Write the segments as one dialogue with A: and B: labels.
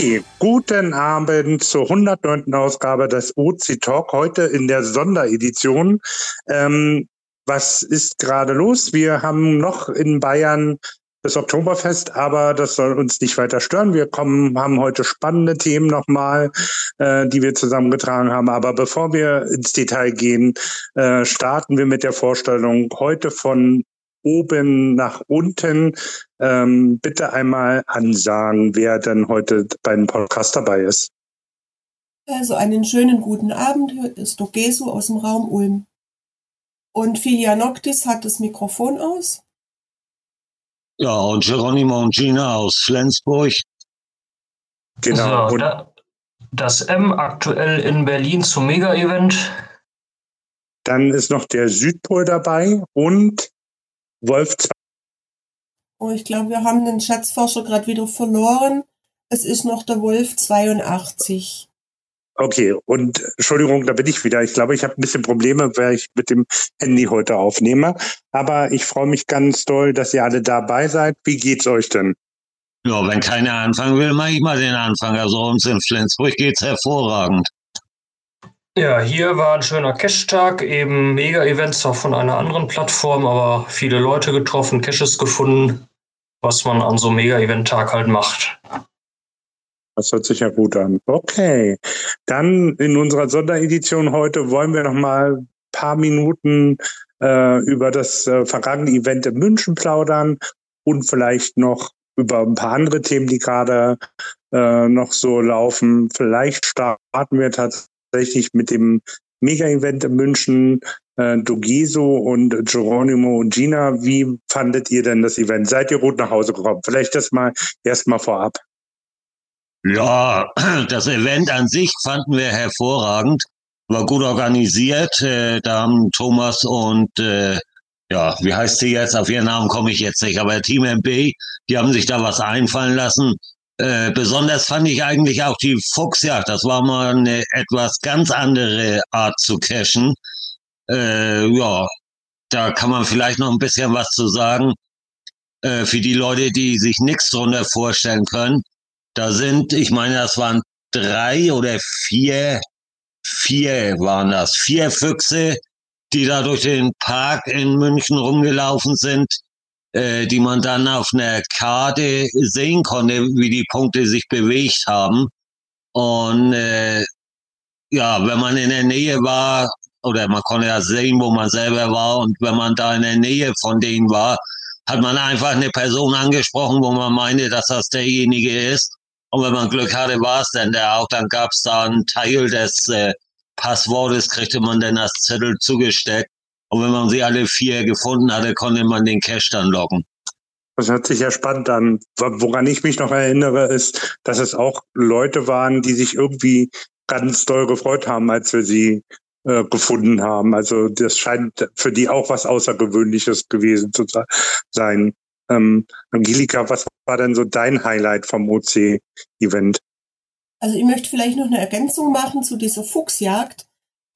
A: Okay, guten Abend zur 109. Ausgabe des OC Talk, heute in der Sonderedition. Ähm, was ist gerade los? Wir haben noch in Bayern das Oktoberfest, aber das soll uns nicht weiter stören. Wir kommen, haben heute spannende Themen nochmal, äh, die wir zusammengetragen haben. Aber bevor wir ins Detail gehen, äh, starten wir mit der Vorstellung heute von oben nach unten. Ähm, bitte einmal ansagen, wer denn heute beim Podcast dabei ist.
B: Also einen schönen guten Abend, hier ist Dogesu aus dem Raum Ulm. Und Filia Noctis hat das Mikrofon aus.
C: Ja, und Geronimo und Gina aus Flensburg.
D: Genau. So, da, das M aktuell in Berlin zum Mega-Event.
A: Dann ist noch der Südpol dabei und Wolf 2.
B: Oh, ich glaube, wir haben den Schatzforscher gerade wieder verloren. Es ist noch der Wolf 82.
A: Okay, und Entschuldigung, da bin ich wieder. Ich glaube, ich habe ein bisschen Probleme, weil ich mit dem Handy heute aufnehme. Aber ich freue mich ganz doll, dass ihr alle dabei seid. Wie geht's euch denn?
C: Ja, wenn keiner anfangen will, mache ich mal den Anfang. Also uns in Flensburg geht's hervorragend.
D: Ja, hier war ein schöner Cache-Tag, eben Mega-Events auch von einer anderen Plattform, aber viele Leute getroffen, Caches gefunden, was man an so einem Mega-Event-Tag halt macht.
A: Das hört sich ja gut an. Okay, dann in unserer Sonderedition heute wollen wir noch mal ein paar Minuten äh, über das äh, vergangene Event in München plaudern und vielleicht noch über ein paar andere Themen, die gerade äh, noch so laufen. Vielleicht starten wir tatsächlich tatsächlich mit dem Mega-Event in München, äh, Dogeso und Geronimo und Gina. Wie fandet ihr denn das Event? Seid ihr gut nach Hause gekommen? Vielleicht das mal erstmal vorab.
C: Ja, das Event an sich fanden wir hervorragend, war gut organisiert. Äh, da haben Thomas und äh, ja, wie heißt sie jetzt? Auf ihren Namen komme ich jetzt nicht, aber Team MB, die haben sich da was einfallen lassen. Äh, besonders fand ich eigentlich auch die Fuchsjagd. Das war mal eine etwas ganz andere Art zu cashen. Äh, ja, da kann man vielleicht noch ein bisschen was zu sagen. Äh, für die Leute, die sich nichts drunter vorstellen können. Da sind, ich meine, das waren drei oder vier, vier waren das, vier Füchse, die da durch den Park in München rumgelaufen sind die man dann auf einer Karte sehen konnte, wie die Punkte sich bewegt haben. Und äh, ja, wenn man in der Nähe war, oder man konnte ja sehen, wo man selber war, und wenn man da in der Nähe von denen war, hat man einfach eine Person angesprochen, wo man meinte, dass das derjenige ist. Und wenn man Glück hatte, war es dann der auch. Dann gab es da einen Teil des äh, Passwortes, kriegte man dann das Zettel zugesteckt. Und wenn man sie alle vier gefunden hatte, konnte man den Cash dann locken.
A: Das hört sich ja spannend an. Woran ich mich noch erinnere, ist, dass es auch Leute waren, die sich irgendwie ganz doll gefreut haben, als wir sie äh, gefunden haben. Also das scheint für die auch was Außergewöhnliches gewesen zu sein. Ähm, Angelika, was war denn so dein Highlight vom OC-Event?
B: Also ich möchte vielleicht noch eine Ergänzung machen zu dieser Fuchsjagd.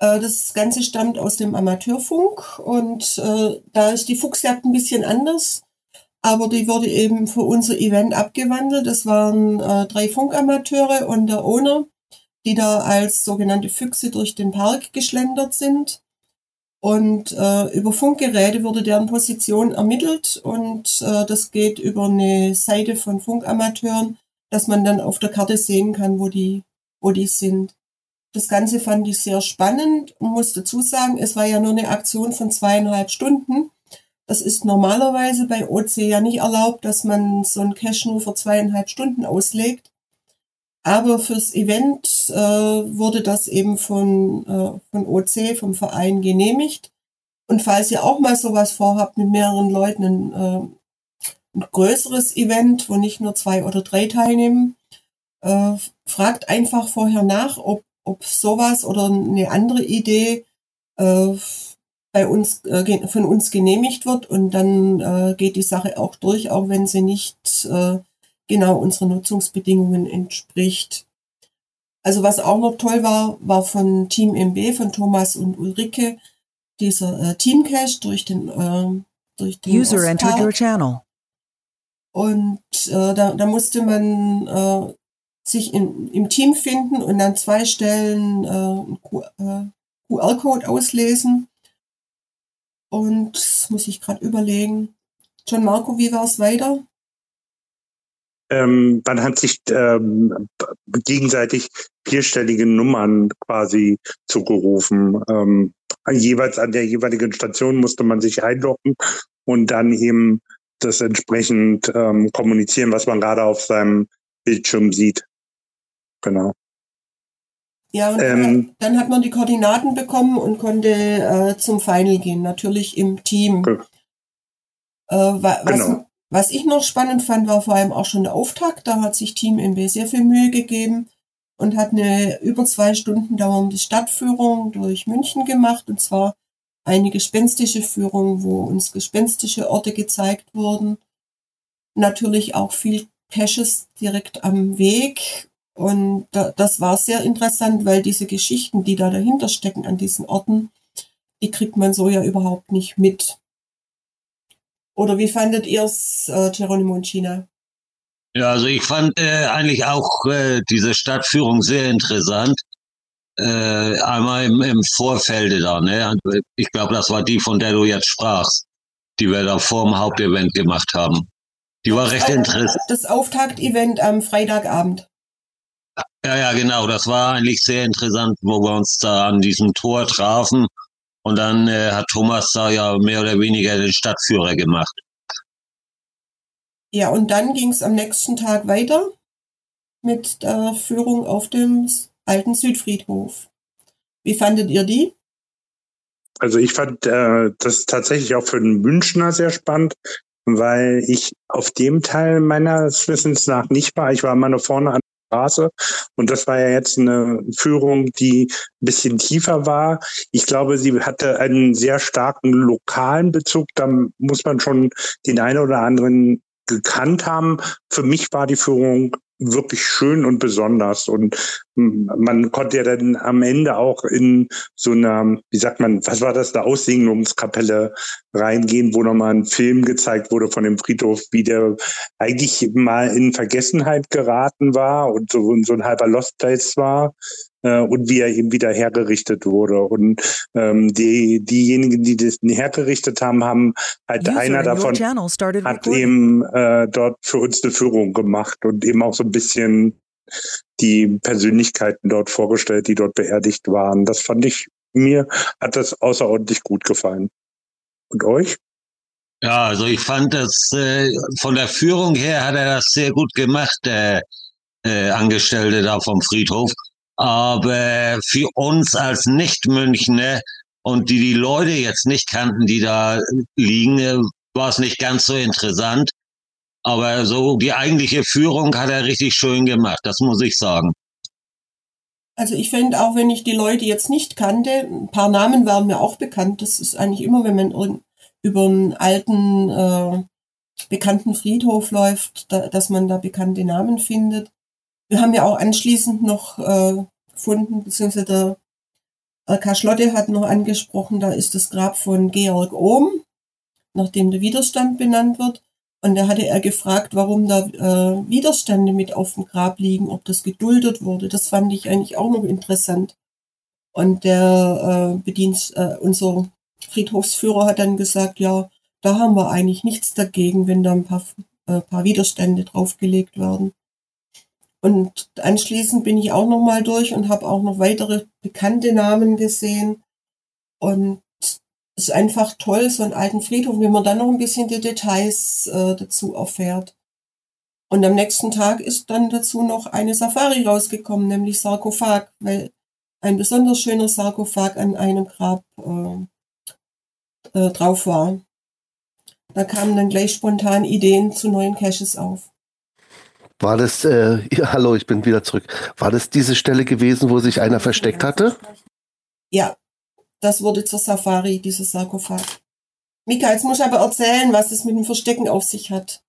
B: Äh, das Ganze stammt aus dem Amateurfunk und äh, da ist die Fuchsjagd ein bisschen anders, aber die wurde eben für unser Event abgewandelt. Das waren äh, drei Funkamateure und der Owner, die da als sogenannte Füchse durch den Park geschlendert sind. Und äh, über Funkgeräte wurde deren Position ermittelt und das geht über eine Seite von Funkamateuren, dass man dann auf der Karte sehen kann, wo die, wo die sind. Das Ganze fand ich sehr spannend und muss dazu sagen, es war ja nur eine Aktion von zweieinhalb Stunden. Das ist normalerweise bei OC ja nicht erlaubt, dass man so ein Cache nur für zweieinhalb Stunden auslegt. Aber fürs Event äh, wurde das eben von, äh, von OC, vom Verein genehmigt. Und falls ihr auch mal sowas vorhabt mit mehreren Leuten, ein, äh, ein größeres Event, wo nicht nur zwei oder drei teilnehmen, äh, fragt einfach vorher nach, ob ob sowas oder eine andere Idee äh, bei uns äh, von uns genehmigt wird und dann äh, geht die Sache auch durch, auch wenn sie nicht äh, genau unseren Nutzungsbedingungen entspricht. Also was auch noch toll war, war von Team MB, von Thomas und Ulrike, dieser äh, Teamcache durch den, äh, durch den User Ostpark. entered your channel. Und äh, da, da musste man äh, sich in, im Team finden und an zwei Stellen äh, QR-Code auslesen. Und das muss ich gerade überlegen. John Marco, wie war es weiter?
A: Ähm, man hat sich ähm, gegenseitig vierstellige Nummern quasi zugerufen. Ähm, jeweils an der jeweiligen Station musste man sich einloggen und dann eben das entsprechend ähm, kommunizieren, was man gerade auf seinem Bildschirm sieht. Genau.
B: Ja, und ähm, dann hat man die Koordinaten bekommen und konnte äh, zum Final gehen, natürlich im Team. Okay. Äh, wa was, genau. was ich noch spannend fand, war vor allem auch schon der Auftakt. Da hat sich Team MB sehr viel Mühe gegeben und hat eine über zwei Stunden dauernde Stadtführung durch München gemacht. Und zwar eine gespenstische Führung, wo uns gespenstische Orte gezeigt wurden. Natürlich auch viel Caches direkt am Weg. Und das war sehr interessant, weil diese Geschichten, die da dahinter stecken an diesen Orten, die kriegt man so ja überhaupt nicht mit. Oder wie fandet ihr es, äh, Geronimo und China?
C: Ja, also ich fand äh, eigentlich auch äh, diese Stadtführung sehr interessant. Äh, einmal im, im Vorfelde da, ne? Ich glaube, das war die, von der du jetzt sprachst, die wir da vor dem Hauptevent gemacht haben. Die war recht interessant.
B: Das Auftakt-Event am Freitagabend.
C: Ja, ja, genau. Das war eigentlich sehr interessant, wo wir uns da an diesem Tor trafen. Und dann äh, hat Thomas da ja mehr oder weniger den Stadtführer gemacht.
B: Ja, und dann ging es am nächsten Tag weiter mit der Führung auf dem alten Südfriedhof. Wie fandet ihr die?
A: Also ich fand äh, das tatsächlich auch für den Münchner sehr spannend, weil ich auf dem Teil meines Wissens nach nicht war. Ich war immer nur vorne an Straße und das war ja jetzt eine Führung, die ein bisschen tiefer war. Ich glaube, sie hatte einen sehr starken lokalen Bezug. Da muss man schon den einen oder anderen gekannt haben. Für mich war die Führung wirklich schön und besonders. Und man konnte ja dann am Ende auch in so einer, wie sagt man, was war das, eine Aussegnungskapelle reingehen, wo nochmal ein Film gezeigt wurde von dem Friedhof, wie der eigentlich mal in Vergessenheit geraten war und so, so ein halber Lost Place war äh, und wie er eben wieder hergerichtet wurde. Und ähm, die, diejenigen, die das hergerichtet haben, haben halt User einer davon hat eben äh, dort für uns eine Führung gemacht und eben auch so ein bisschen die Persönlichkeiten dort vorgestellt, die dort beerdigt waren. Das fand ich mir, hat das außerordentlich gut gefallen. Und euch?
C: Ja, also ich fand das äh, von der Führung her hat er das sehr gut gemacht, der äh, Angestellte da vom Friedhof. Aber für uns als Nicht-Münchner und die die Leute jetzt nicht kannten, die da liegen, äh, war es nicht ganz so interessant. Aber so die eigentliche Führung hat er richtig schön gemacht, das muss ich sagen.
B: Also ich finde, auch wenn ich die Leute jetzt nicht kannte, ein paar Namen waren mir auch bekannt. Das ist eigentlich immer, wenn man über einen alten, äh, bekannten Friedhof läuft, da, dass man da bekannte Namen findet. Wir haben ja auch anschließend noch äh, gefunden, beziehungsweise der RK Schlotte hat noch angesprochen, da ist das Grab von Georg Ohm, nachdem der Widerstand benannt wird. Und da hatte er gefragt, warum da äh, Widerstände mit auf dem Grab liegen, ob das geduldet wurde. Das fand ich eigentlich auch noch interessant. Und der äh, Bedienst, äh, unser Friedhofsführer hat dann gesagt, ja, da haben wir eigentlich nichts dagegen, wenn da ein paar, äh, paar Widerstände draufgelegt werden. Und anschließend bin ich auch noch mal durch und habe auch noch weitere bekannte Namen gesehen. Und es ist einfach toll, so einen alten Friedhof, wenn man dann noch ein bisschen die Details äh, dazu erfährt. Und am nächsten Tag ist dann dazu noch eine Safari rausgekommen, nämlich Sarkophag, weil ein besonders schöner Sarkophag an einem Grab äh, äh, drauf war. Da kamen dann gleich spontan Ideen zu neuen Caches auf.
E: War das, äh, ja, hallo, ich bin wieder zurück. War das diese Stelle gewesen, wo sich einer versteckt hatte?
B: Ja, das wurde zur Safari, dieses Sarkophag. Mika, jetzt muss ich aber erzählen, was es mit dem Verstecken auf sich hat.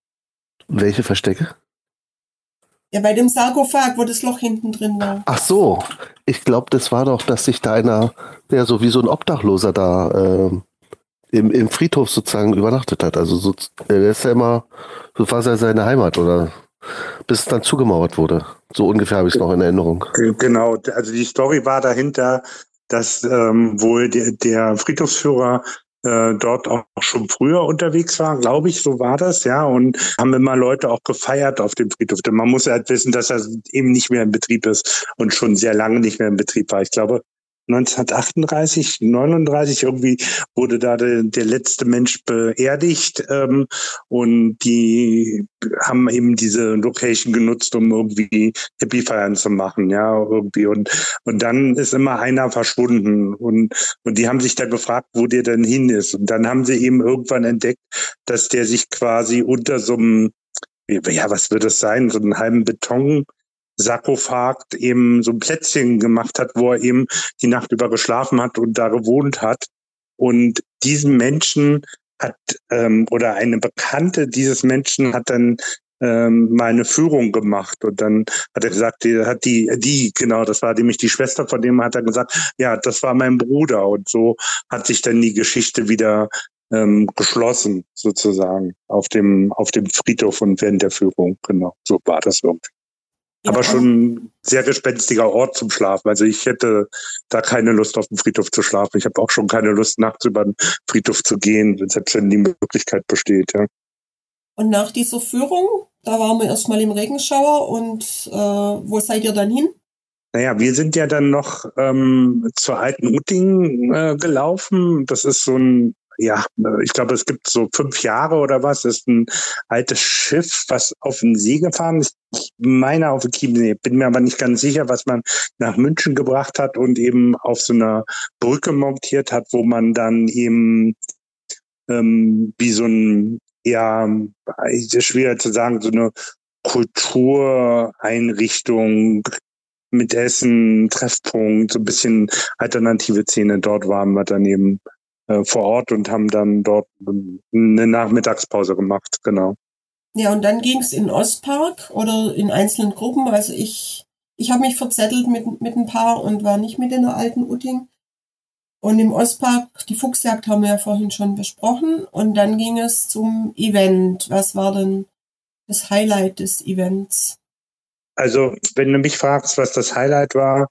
E: Welche Verstecke?
B: Ja, bei dem Sarkophag, wo das Loch hinten drin war.
E: Ach so, ich glaube, das war doch, dass sich da einer, der so wie so ein Obdachloser da äh, im, im Friedhof sozusagen übernachtet hat. Also so, der ist ja immer, so war ja seine Heimat, oder? Bis es dann zugemauert wurde. So ungefähr habe ich es noch in Erinnerung.
A: Genau, also die Story war dahinter, dass ähm, wohl der, der Friedhofsführer äh, dort auch schon früher unterwegs war, glaube ich, so war das, ja, und haben immer Leute auch gefeiert auf dem Friedhof. Denn man muss halt wissen, dass er eben nicht mehr in Betrieb ist und schon sehr lange nicht mehr in Betrieb war. Ich glaube, 1938, 39 irgendwie wurde da der, der letzte Mensch beerdigt ähm, und die haben eben diese Location genutzt, um irgendwie Hippie-Feiern zu machen, ja, irgendwie. Und und dann ist immer einer verschwunden und und die haben sich da gefragt, wo der denn hin ist. Und dann haben sie eben irgendwann entdeckt, dass der sich quasi unter so einem ja, was wird es sein, so einen halben Beton Sarkophag eben so ein Plätzchen gemacht hat, wo er eben die Nacht über geschlafen hat und da gewohnt hat. Und diesen Menschen hat ähm, oder eine Bekannte dieses Menschen hat dann ähm, mal eine Führung gemacht. Und dann hat er gesagt, die, hat die, die, genau, das war nämlich die Schwester von dem, hat er gesagt, ja, das war mein Bruder. Und so hat sich dann die Geschichte wieder ähm, geschlossen sozusagen auf dem auf dem Friedhof und während der Führung, genau, so war das irgendwie aber schon ein sehr gespenstiger Ort zum Schlafen. Also ich hätte da keine Lust auf dem Friedhof zu schlafen. Ich habe auch schon keine Lust, nachts über den Friedhof zu gehen, selbst wenn die Möglichkeit besteht. Ja.
B: Und nach dieser Führung, da waren wir erstmal im Regenschauer und äh, wo seid ihr dann hin?
A: Naja, wir sind ja dann noch ähm, zur alten Utting äh, gelaufen. Das ist so ein ja, ich glaube, es gibt so fünf Jahre oder was, ist ein altes Schiff, was auf den See gefahren ist. Ich meine auf den Chiemsee, bin mir aber nicht ganz sicher, was man nach München gebracht hat und eben auf so einer Brücke montiert hat, wo man dann eben ähm, wie so ein, ja, ist schwer zu sagen, so eine Kultureinrichtung mit Essen, Treffpunkt, so ein bisschen alternative Szene. Dort waren wir dann eben äh, vor Ort und haben dann dort eine Nachmittagspause gemacht, genau.
B: Ja, und dann ging es in Ostpark oder in einzelnen Gruppen. Also ich, ich habe mich verzettelt mit, mit ein paar und war nicht mit in der alten Utting. Und im Ostpark, die Fuchsjagd haben wir ja vorhin schon besprochen. Und dann ging es zum Event. Was war denn das Highlight des Events?
A: Also, wenn du mich fragst, was das Highlight war,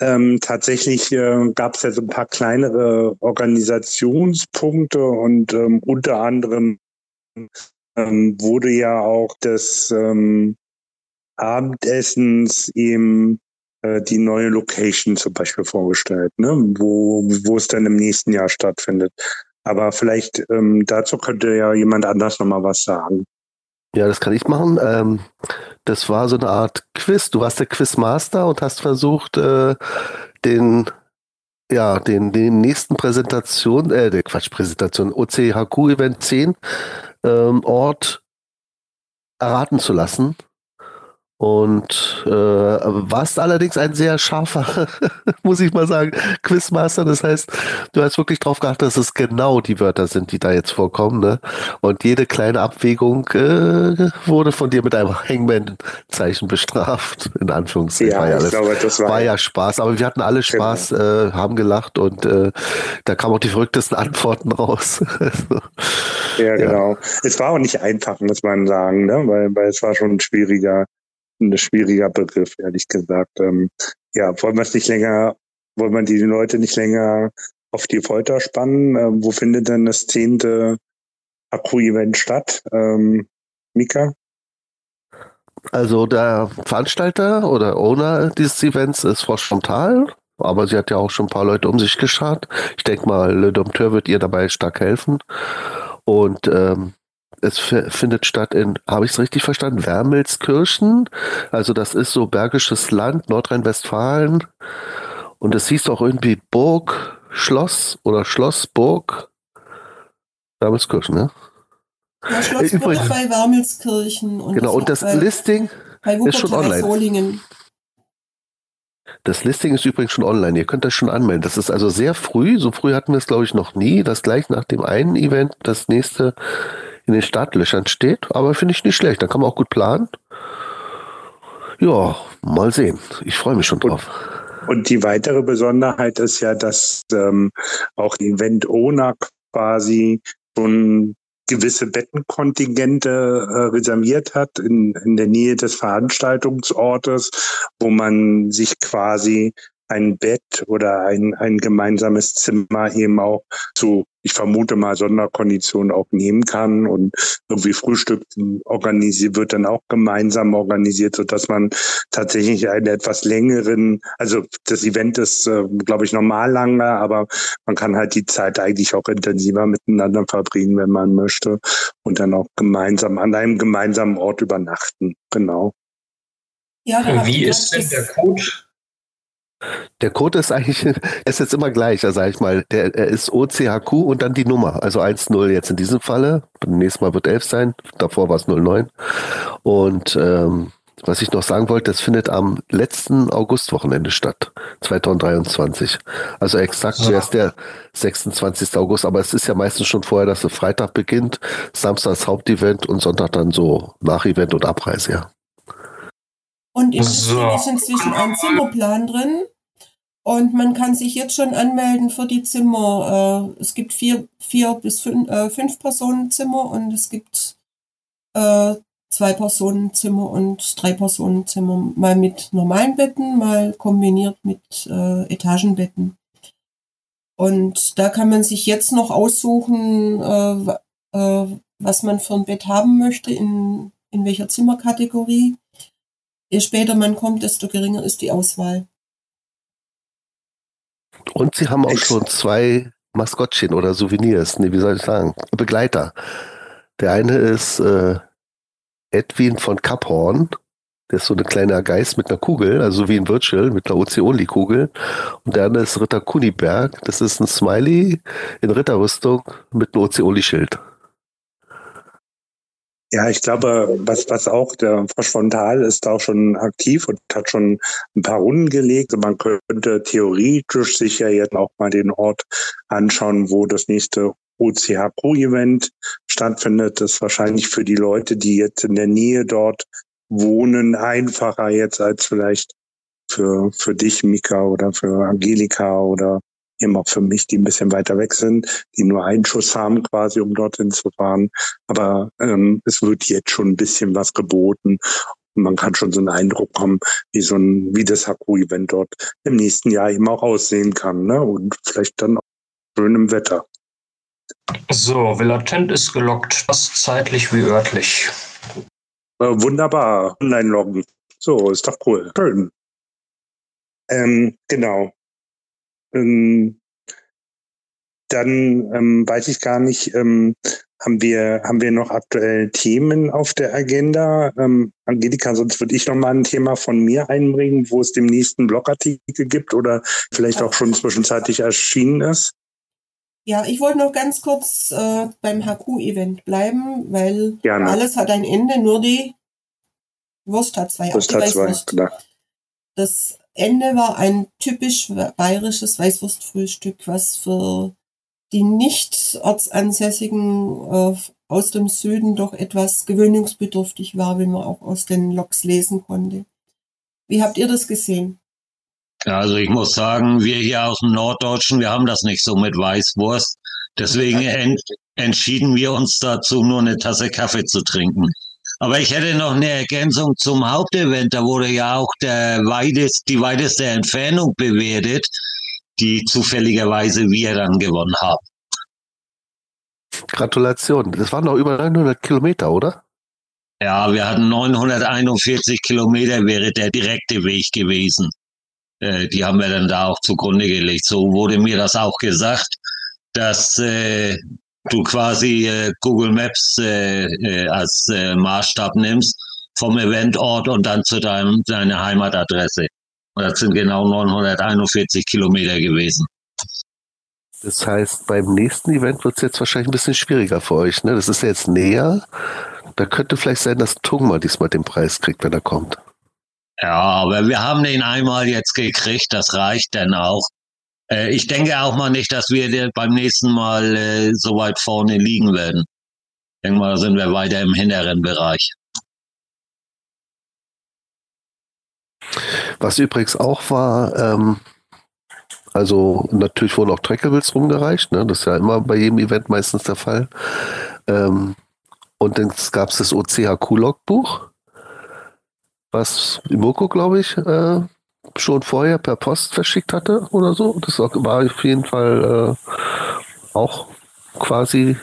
A: ähm, tatsächlich äh, gab es ja so ein paar kleinere Organisationspunkte und ähm, unter anderem ähm, wurde ja auch das ähm, Abendessens eben äh, die neue Location zum Beispiel vorgestellt, ne? wo, wo es dann im nächsten Jahr stattfindet. Aber vielleicht ähm, dazu könnte ja jemand anders nochmal was sagen.
E: Ja, das kann ich machen. Ähm, das war so eine Art Quiz. Du warst der Quizmaster und hast versucht, äh, den, ja, den, den nächsten Präsentation, äh, der Quatsch, Präsentation, OCHQ Event 10 ähm, Ort erraten zu lassen. Und äh, warst allerdings ein sehr scharfer, muss ich mal sagen, Quizmaster. Das heißt, du hast wirklich darauf geachtet, dass es genau die Wörter sind, die da jetzt vorkommen. Ne? Und jede kleine Abwägung äh, wurde von dir mit einem Hangman-Zeichen bestraft. In Anführungszeichen. Ja, war ja, alles, glaube, das war, war ja Spaß. Aber wir hatten alle genau. Spaß, genau. äh, haben gelacht und äh, da kamen auch die verrücktesten Antworten raus.
A: ja, genau. Ja. Es war auch nicht einfach, muss man sagen, ne? weil, weil es war schon ein schwieriger ein schwieriger Begriff, ehrlich gesagt. Ähm, ja, wollen wir es nicht länger, wollen wir die Leute nicht länger auf die Folter spannen? Ähm, wo findet denn das zehnte Akku-Event statt? Ähm, Mika?
E: Also der Veranstalter oder Owner dieses Events ist Frau Chantal, aber sie hat ja auch schon ein paar Leute um sich geschaut. Ich denke mal, Le Dompteur wird ihr dabei stark helfen. Und ähm, es findet statt in, habe ich es richtig verstanden, Wermelskirchen. Also das ist so Bergisches Land, Nordrhein-Westfalen. Und es hieß auch irgendwie Burg, Schloss oder Schlossburg. Wermelskirchen, ne?
B: Ja, Schlossburg Übrigens, bei Wermelskirchen.
E: Und genau, und das bei, Listing bei ist schon online. Solingen. Das Listing ist übrigens schon online. Ihr könnt das schon anmelden. Das ist also sehr früh. So früh hatten wir es, glaube ich, noch nie. Das gleich nach dem einen Event das nächste in den Startlöchern steht, aber finde ich nicht schlecht. Da kann man auch gut planen. Ja, mal sehen. Ich freue mich schon drauf.
A: Und, und, die weitere Besonderheit ist ja, dass ähm, auch Event Owner quasi schon gewisse Bettenkontingente äh, reserviert hat in, in der Nähe des Veranstaltungsortes, wo man sich quasi ein Bett oder ein, ein gemeinsames Zimmer eben auch zu, ich vermute mal, Sonderkonditionen auch nehmen kann und irgendwie Frühstück organisiert wird dann auch gemeinsam organisiert, so dass man tatsächlich einen etwas längeren, also das Event ist, äh, glaube ich, normal langer, aber man kann halt die Zeit eigentlich auch intensiver miteinander verbringen, wenn man möchte und dann auch gemeinsam an einem gemeinsamen Ort übernachten. Genau.
D: Ja, Wie ist denn der Code
E: der Code ist eigentlich, ist jetzt immer gleich, also sag ich mal, der, er ist OCHQ und dann die Nummer, also 1-0 jetzt in diesem Falle. Beim nächsten Mal wird 11 sein, davor war es 09. Und ähm, was ich noch sagen wollte, das findet am letzten Augustwochenende statt, 2023. Also exakt ja. zuerst der 26. August, aber es ist ja meistens schon vorher, dass der Freitag beginnt, Samstag das Hauptevent und Sonntag dann so Nachevent und Abreise, ja.
B: Und im so. ist inzwischen ein Zimmerplan drin. Und man kann sich jetzt schon anmelden für die Zimmer. Äh, es gibt vier, vier bis fünf, äh, fünf Personenzimmer und es gibt äh, zwei Personenzimmer und drei Personenzimmer. Mal mit normalen Betten, mal kombiniert mit äh, Etagenbetten. Und da kann man sich jetzt noch aussuchen, äh, äh, was man für ein Bett haben möchte, in, in welcher Zimmerkategorie. Je später man kommt, desto geringer ist die Auswahl.
E: Und sie haben auch schon zwei Maskottchen oder Souvenirs, nee, wie soll ich sagen, Begleiter. Der eine ist äh, Edwin von Kaphorn. Der ist so ein kleiner Geist mit einer Kugel, also wie ein Virtual, mit einer OC-Only-Kugel. Und der andere ist Ritter Kuniberg. Das ist ein Smiley in Ritterrüstung mit einem OC-Only-Schild.
A: Ja, ich glaube, was, was auch, der Frosch Frontal ist auch schon aktiv und hat schon ein paar Runden gelegt. Man könnte theoretisch sich ja jetzt auch mal den Ort anschauen, wo das nächste OCH-Pro-Event stattfindet. Das ist wahrscheinlich für die Leute, die jetzt in der Nähe dort wohnen, einfacher jetzt als vielleicht für, für dich, Mika, oder für Angelika oder eben auch für mich, die ein bisschen weiter weg sind, die nur einen Schuss haben quasi, um dorthin zu fahren. Aber ähm, es wird jetzt schon ein bisschen was geboten. Und man kann schon so einen Eindruck kommen, wie so ein, wie das Haku-Event dort im nächsten Jahr eben auch aussehen kann. Ne? Und vielleicht dann auch schön im Wetter.
D: So, Villatent ist gelockt. Was zeitlich wie örtlich?
A: Äh, wunderbar. Online-Loggen. So, ist doch cool. Schön. Ähm, genau. Ähm, dann ähm, weiß ich gar nicht, ähm, haben wir, haben wir noch aktuell Themen auf der Agenda? Ähm, Angelika, sonst würde ich noch mal ein Thema von mir einbringen, wo es dem nächsten Blogartikel gibt oder vielleicht auch schon zwischenzeitlich erschienen ist.
B: Ja, ich wollte noch ganz kurz äh, beim HQ-Event bleiben, weil Gerne. alles hat ein Ende, nur die Wurst hat zwei.
A: Wurst hat zwei, klar.
B: Das Ende war ein typisch bayerisches Weißwurstfrühstück, was für die nicht ortsansässigen äh, aus dem Süden doch etwas gewöhnungsbedürftig war, wie man auch aus den Loks lesen konnte. Wie habt ihr das gesehen?
C: Also ich muss sagen, wir hier aus dem Norddeutschen, wir haben das nicht so mit Weißwurst. Deswegen ent entschieden wir uns dazu, nur eine Tasse Kaffee zu trinken. Aber ich hätte noch eine Ergänzung zum Hauptevent. Da wurde ja auch der weitest, die weiteste Entfernung bewertet, die zufälligerweise wir dann gewonnen haben.
E: Gratulation. Das waren noch über 900 Kilometer, oder?
C: Ja, wir hatten 941 Kilometer, wäre der direkte Weg gewesen. Äh, die haben wir dann da auch zugrunde gelegt. So wurde mir das auch gesagt, dass äh, du quasi äh, Google Maps äh, äh, als äh, Maßstab nimmst vom Eventort und dann zu deinem, deiner Heimatadresse. Und das sind genau 941 Kilometer gewesen.
E: Das heißt, beim nächsten Event wird es jetzt wahrscheinlich ein bisschen schwieriger für euch. Ne? Das ist jetzt näher. Da könnte vielleicht sein, dass Tungma diesmal den Preis kriegt, wenn er kommt.
C: Ja, aber wir haben den einmal jetzt gekriegt. Das reicht dann auch. Äh, ich denke auch mal nicht, dass wir beim nächsten Mal äh, so weit vorne liegen werden. Da sind wir weiter im hinteren Bereich.
E: Was übrigens auch war, ähm, also natürlich wurden auch Trackables rumgereicht, ne? das ist ja immer bei jedem Event meistens der Fall. Ähm, und dann gab es das OCHQ-Logbuch, was Imoko, glaube ich, äh, schon vorher per Post verschickt hatte oder so. Das war auf jeden Fall äh, auch quasi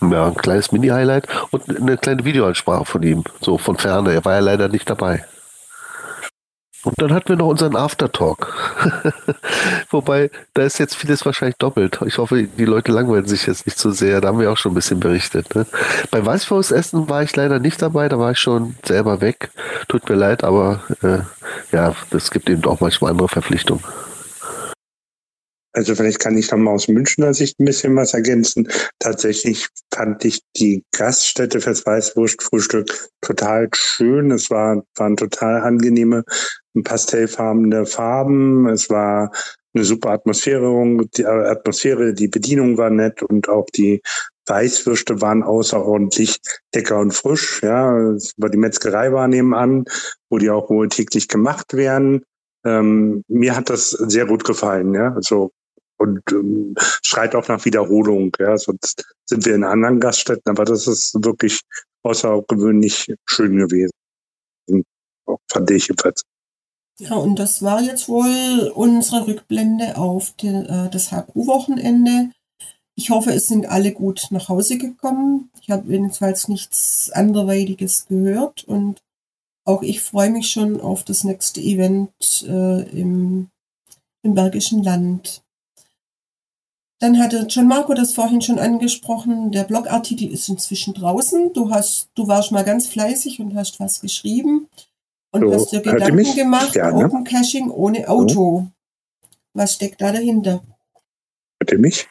E: ja, ein kleines Mini-Highlight und eine kleine Videoansprache von ihm, so von ferne. Er war ja leider nicht dabei. Und dann hatten wir noch unseren Aftertalk. Wobei, da ist jetzt vieles wahrscheinlich doppelt. Ich hoffe, die Leute langweilen sich jetzt nicht so sehr. Da haben wir auch schon ein bisschen berichtet. Ne? Bei Weißwurstessen war ich leider nicht dabei. Da war ich schon selber weg. Tut mir leid, aber äh, ja, es gibt eben auch manchmal andere Verpflichtungen.
A: Also vielleicht kann ich da mal aus Münchner Sicht ein bisschen was ergänzen. Tatsächlich fand ich die Gaststätte fürs Weißwurstfrühstück total schön. Es war, waren total angenehme, pastellfarbene Farben. Es war eine super Atmosphäre, die Atmosphäre, die Bedienung war nett und auch die Weißwürste waren außerordentlich lecker und frisch. Ja, war die Metzgerei war nebenan, wo die auch wohl täglich gemacht werden. Ähm, mir hat das sehr gut gefallen. Ja, also und ähm, schreit auch nach Wiederholung. Ja, sonst sind wir in anderen Gaststätten, aber das ist wirklich außergewöhnlich schön gewesen. Fand ich jedenfalls.
B: Ja, und das war jetzt wohl unsere Rückblende auf die, äh, das HQ-Wochenende. Ich hoffe, es sind alle gut nach Hause gekommen. Ich habe jedenfalls nichts anderweitiges gehört und auch ich freue mich schon auf das nächste Event äh, im, im Bergischen Land. Dann hatte John Marco das vorhin schon angesprochen. Der Blogartikel ist inzwischen draußen. Du hast, du warst mal ganz fleißig und hast was geschrieben und so, hast dir Gedanken gemacht. Gerne. Open Caching ohne Auto. So. Was steckt da dahinter?
A: Hört ihr mich?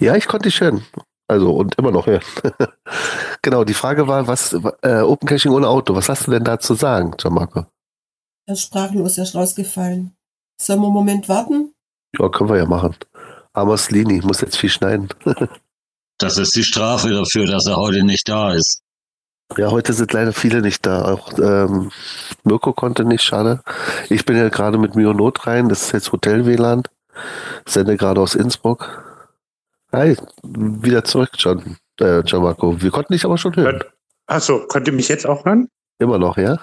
E: Ja, ich konnte dich hören. Also und immer noch hören. genau, die Frage war, was äh, Open Caching ohne Auto. Was hast du denn da zu sagen, John Marco?
B: Er ist sprachlos, er ist rausgefallen. Sollen wir einen Moment warten?
E: Ja, können wir ja machen. Amos Lini muss jetzt viel schneiden.
C: das ist die Strafe dafür, dass er heute nicht da ist.
E: Ja, heute sind leider viele nicht da. Auch ähm, Mirko konnte nicht, schade. Ich bin ja gerade mit Mio Not rein, das ist jetzt Hotel WLAN. Sende gerade aus Innsbruck. Hi, wieder zurück, John, äh, John Marco. Wir konnten dich aber schon hören.
A: Achso, könnt ihr mich jetzt auch hören?
E: Immer noch, ja?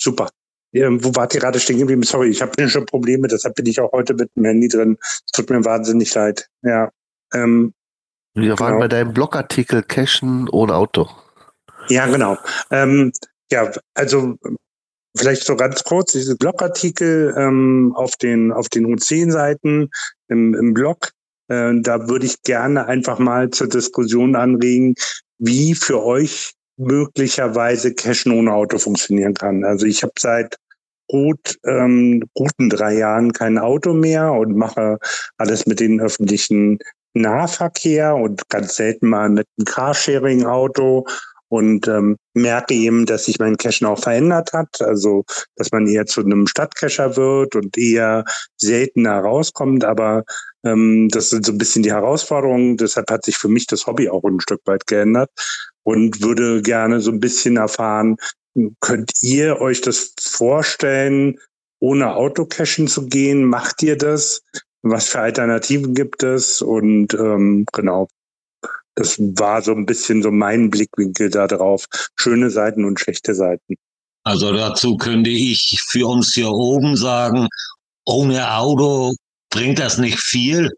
A: Super. Ähm, wo wart ihr gerade stehen geblieben? Sorry, ich habe schon Probleme, deshalb bin ich auch heute mit dem Handy drin. Es tut mir wahnsinnig leid. Ja. Ähm,
E: Wir waren genau. bei deinem Blogartikel Cashen ohne Auto.
A: Ja, genau. Ähm, ja, also vielleicht so ganz kurz, diese Blogartikel ähm, auf den, auf den U10-Seiten im, im Blog, äh, da würde ich gerne einfach mal zur Diskussion anregen, wie für euch möglicherweise Cashen ohne Auto funktionieren kann. Also ich habe seit gut ähm, guten drei Jahren kein Auto mehr und mache alles mit den öffentlichen Nahverkehr und ganz selten mal mit einem Carsharing-Auto und ähm, merke eben, dass sich mein Cashen auch verändert hat. Also, dass man eher zu einem Stadtcacher wird und eher seltener rauskommt. Aber ähm, das sind so ein bisschen die Herausforderungen. Deshalb hat sich für mich das Hobby auch ein Stück weit geändert und würde gerne so ein bisschen erfahren, könnt ihr euch das vorstellen, ohne Autocachen zu gehen? Macht ihr das? Was für Alternativen gibt es? Und ähm, genau, das war so ein bisschen so mein Blickwinkel da drauf. Schöne Seiten und schlechte Seiten.
C: Also dazu könnte ich für uns hier oben sagen, ohne Auto bringt das nicht viel.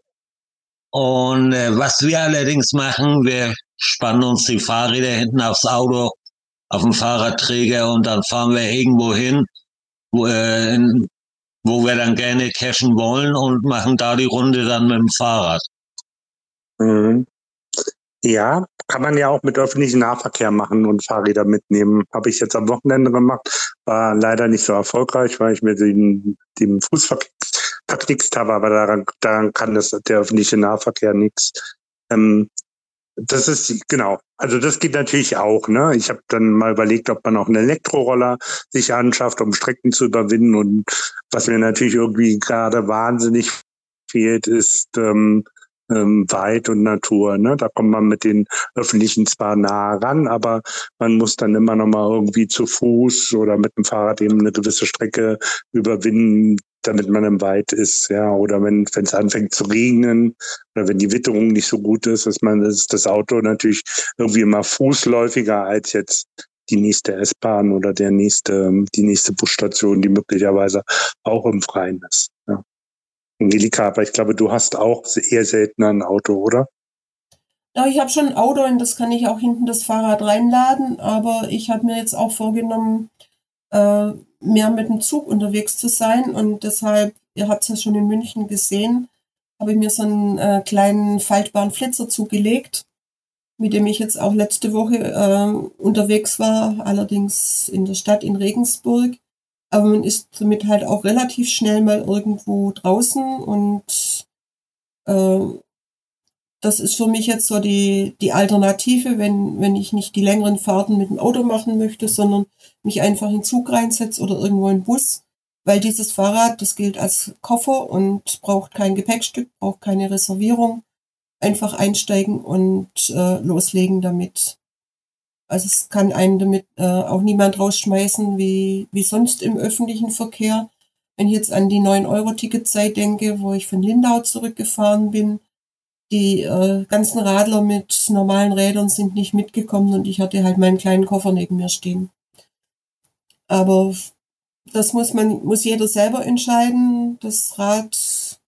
C: Und äh, was wir allerdings machen, wir spannen uns die Fahrräder hinten aufs Auto, auf dem Fahrradträger und dann fahren wir irgendwo hin, wo, äh, wo wir dann gerne cashen wollen und machen da die Runde dann mit dem Fahrrad.
A: Mhm. Ja, kann man ja auch mit öffentlichem Nahverkehr machen und Fahrräder mitnehmen. Habe ich jetzt am Wochenende gemacht. War leider nicht so erfolgreich, weil ich mir den, den Fuß verknickst habe, aber daran, daran kann das, der öffentliche Nahverkehr nichts. Ähm, das ist genau. Also das geht natürlich auch. Ne? Ich habe dann mal überlegt, ob man auch einen Elektroroller sich anschafft, um Strecken zu überwinden. Und was mir natürlich irgendwie gerade wahnsinnig fehlt, ist ähm, ähm, Wald und Natur. Ne? Da kommt man mit den öffentlichen zwar nah ran, aber man muss dann immer noch mal irgendwie zu Fuß oder mit dem Fahrrad eben eine gewisse Strecke überwinden, damit man im Wald ist, ja, oder wenn es anfängt zu regnen oder wenn die Witterung nicht so gut ist, dass man ist das Auto natürlich irgendwie immer fußläufiger als jetzt die nächste S-Bahn oder der nächste, die nächste Busstation, die möglicherweise auch im Freien ist. Ja. Angelika, aber ich glaube, du hast auch eher seltener ein Auto, oder?
B: Ja, ich habe schon ein Auto und das kann ich auch hinten das Fahrrad reinladen, aber ich habe mir jetzt auch vorgenommen, äh, mehr mit dem Zug unterwegs zu sein und deshalb, ihr habt es ja schon in München gesehen, habe ich mir so einen äh, kleinen faltbaren Flitzer zugelegt, mit dem ich jetzt auch letzte Woche äh, unterwegs war, allerdings in der Stadt in Regensburg. Aber man ist damit halt auch relativ schnell mal irgendwo draußen und äh, das ist für mich jetzt so die, die Alternative, wenn, wenn ich nicht die längeren Fahrten mit dem Auto machen möchte, sondern mich einfach in den Zug reinsetze oder irgendwo in den Bus. Weil dieses Fahrrad, das gilt als Koffer und braucht kein Gepäckstück, braucht keine Reservierung. Einfach einsteigen und äh, loslegen damit. Also es kann einen damit äh, auch niemand rausschmeißen, wie, wie sonst im öffentlichen Verkehr. Wenn ich jetzt an die 9-Euro-Ticketzeit denke, wo ich von Lindau zurückgefahren bin, die äh, ganzen Radler mit normalen Rädern sind nicht mitgekommen und ich hatte halt meinen kleinen Koffer neben mir stehen. Aber das muss man, muss jeder selber entscheiden. Das Rad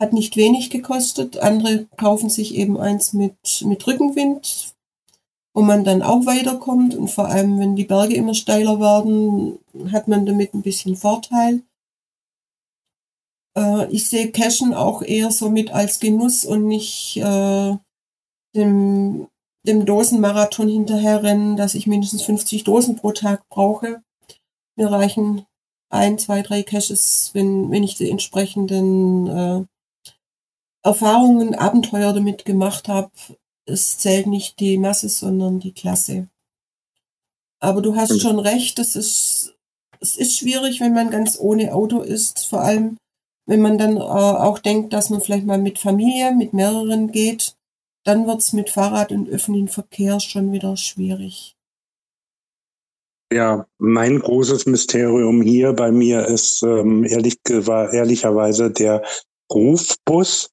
B: hat nicht wenig gekostet. Andere kaufen sich eben eins mit, mit Rückenwind, wo man dann auch weiterkommt. Und vor allem, wenn die Berge immer steiler werden, hat man damit ein bisschen Vorteil. Äh, ich sehe Cashen auch eher so mit als Genuss und nicht äh, dem, dem Dosenmarathon hinterherrennen, dass ich mindestens 50 Dosen pro Tag brauche. Mir reichen ein, zwei, drei Caches, wenn, wenn ich die entsprechenden äh, Erfahrungen, Abenteuer damit gemacht habe. Es zählt nicht die Masse, sondern die Klasse. Aber du hast schon recht, das ist, es ist schwierig, wenn man ganz ohne Auto ist. Vor allem, wenn man dann äh, auch denkt, dass man vielleicht mal mit Familie, mit mehreren geht, dann wird's mit Fahrrad und öffentlichen Verkehr schon wieder schwierig.
A: Ja, mein großes Mysterium hier bei mir ist ähm, ehrlich war ehrlicherweise der Rufbus.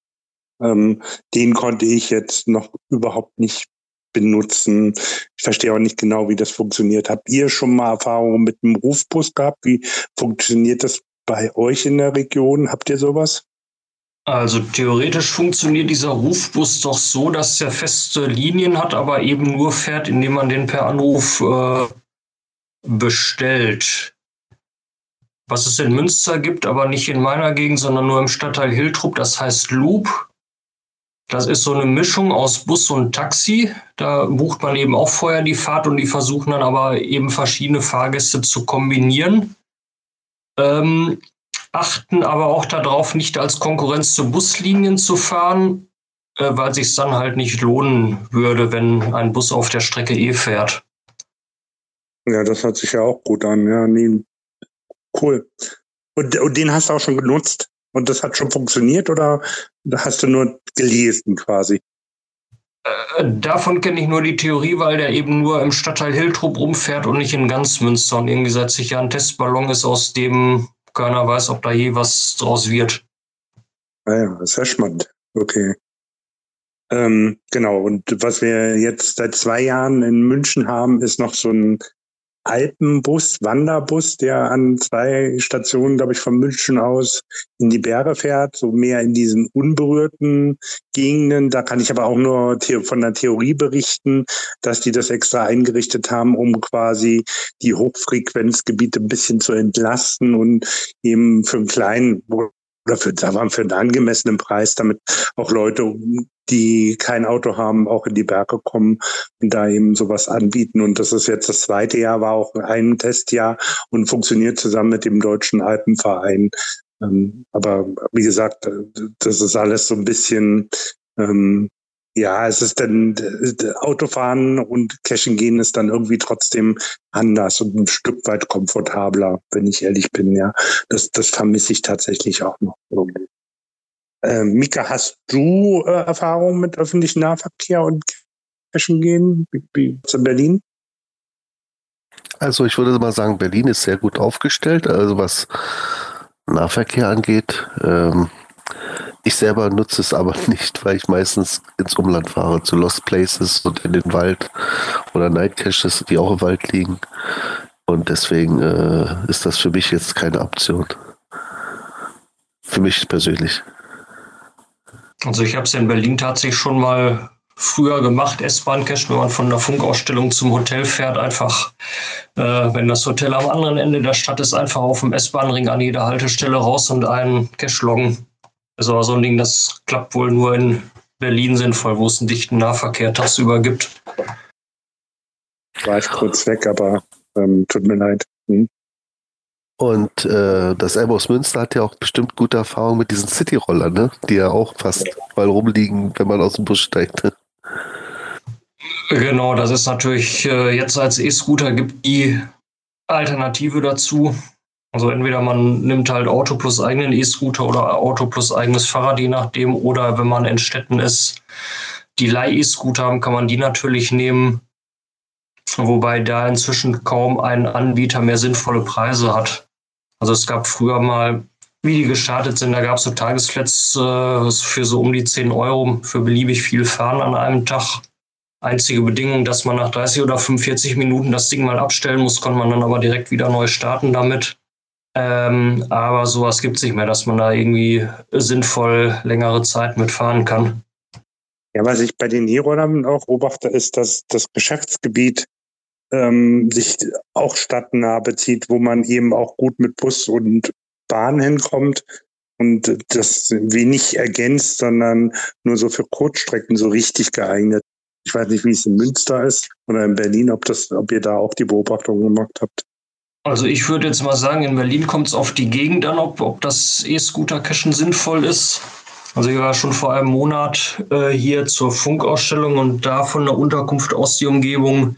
A: Ähm, den konnte ich jetzt noch überhaupt nicht benutzen. Ich verstehe auch nicht genau, wie das funktioniert. Habt ihr schon mal Erfahrungen mit einem Rufbus gehabt? Wie funktioniert das bei euch in der Region? Habt ihr sowas?
D: Also theoretisch funktioniert dieser Rufbus doch so, dass er feste Linien hat, aber eben nur fährt, indem man den per Anruf äh, bestellt. Was es in Münster gibt, aber nicht in meiner Gegend, sondern nur im Stadtteil Hiltrup, das heißt Loop. Das ist so eine Mischung aus Bus und Taxi. Da bucht man eben auch vorher die Fahrt und die versuchen dann aber eben verschiedene Fahrgäste zu kombinieren ähm, achten aber auch darauf, nicht als Konkurrenz zu Buslinien zu fahren, äh, weil sich dann halt nicht lohnen würde, wenn ein Bus auf der Strecke eh fährt.
A: Ja, das hört sich ja auch gut an. Ja, nee, cool. Und, und den hast du auch schon genutzt? Und das hat schon funktioniert oder hast du nur gelesen quasi?
D: Äh, davon kenne ich nur die Theorie, weil der eben nur im Stadtteil Hiltrup rumfährt und nicht in ganz Münster. Und irgendwie seit sich ja ein Testballon ist, aus dem keiner weiß, ob da je was draus wird.
A: Naja, ah das ist ja spannend. Okay. Ähm, genau, und was wir jetzt seit zwei Jahren in München haben, ist noch so ein Alpenbus, Wanderbus, der an zwei Stationen, glaube ich, von München aus in die Berge fährt, so mehr in diesen unberührten Gegenden. Da kann ich aber auch nur von der Theorie berichten, dass die das extra eingerichtet haben, um quasi die Hochfrequenzgebiete ein bisschen zu entlasten und eben für einen kleinen oder für, sagen wir, für einen angemessenen Preis, damit auch Leute, die kein Auto haben, auch in die Berge kommen und da eben sowas anbieten. Und das ist jetzt das zweite Jahr, war auch ein Testjahr und funktioniert zusammen mit dem Deutschen Alpenverein. Ähm, aber wie gesagt, das ist alles so ein bisschen ähm, ja, es ist dann Autofahren und Cashen gehen ist dann irgendwie trotzdem anders und ein Stück weit komfortabler, wenn ich ehrlich bin. Ja, das, das vermisse ich tatsächlich auch noch. Äh, Mika, hast du äh, Erfahrungen mit öffentlichem Nahverkehr und Cashen gehen? In Berlin?
E: Also ich würde mal sagen, Berlin ist sehr gut aufgestellt. Also was Nahverkehr angeht. Ähm, ich selber nutze es aber nicht, weil ich meistens ins Umland fahre, zu Lost Places und in den Wald oder Night Caches, die auch im Wald liegen. Und deswegen äh, ist das für mich jetzt keine Option. Für mich persönlich.
D: Also ich habe es in Berlin tatsächlich schon mal früher gemacht, S-Bahn-Cache, wenn man von der Funkausstellung zum Hotel fährt, einfach, äh, wenn das Hotel am anderen Ende der Stadt ist, einfach auf dem S-Bahn-Ring an jeder Haltestelle raus und einen Cache loggen. Das ist aber so ein Ding, das klappt wohl nur in Berlin sinnvoll, wo es einen dichten Nahverkehr tagsüber gibt.
A: War ich kurz weg, aber ähm, tut mir leid. Hm.
E: Und äh, das Airbus Münster hat ja auch bestimmt gute Erfahrungen mit diesen City-Rollern, ne? die ja auch fast mal rumliegen, wenn man aus dem Bus steigt. Ne?
D: Genau, das ist natürlich äh, jetzt als E-Scooter gibt die Alternative dazu. Also entweder man nimmt halt Auto plus eigenen E-Scooter oder Auto plus eigenes Fahrrad, je nachdem. Oder wenn man in Städten ist, die Leih-E-Scooter haben, kann man die natürlich nehmen. Wobei da inzwischen kaum ein Anbieter mehr sinnvolle Preise hat. Also es gab früher mal, wie die gestartet sind, da gab es so Tagesflats äh, für so um die 10 Euro für beliebig viel Fahren an einem Tag. Einzige Bedingung, dass man nach 30 oder 45 Minuten das Ding mal abstellen muss, konnte man dann aber direkt wieder neu starten damit. Ähm, aber sowas gibt es nicht mehr, dass man da irgendwie sinnvoll längere Zeit mitfahren kann.
A: Ja, was ich bei den E-Rollern auch beobachte, ist, dass das Geschäftsgebiet ähm, sich auch stadtnah bezieht, wo man eben auch gut mit Bus und Bahn hinkommt und das wenig ergänzt, sondern nur so für Kurzstrecken so richtig geeignet. Ich weiß nicht, wie es in Münster ist oder in Berlin, ob das, ob ihr da auch die Beobachtung gemacht habt.
D: Also ich würde jetzt mal sagen, in Berlin kommt es auf die Gegend an, ob, ob das E-Scooter-Cachen sinnvoll ist. Also ich war schon vor einem Monat äh, hier zur Funkausstellung und da von der Unterkunft aus die Umgebung,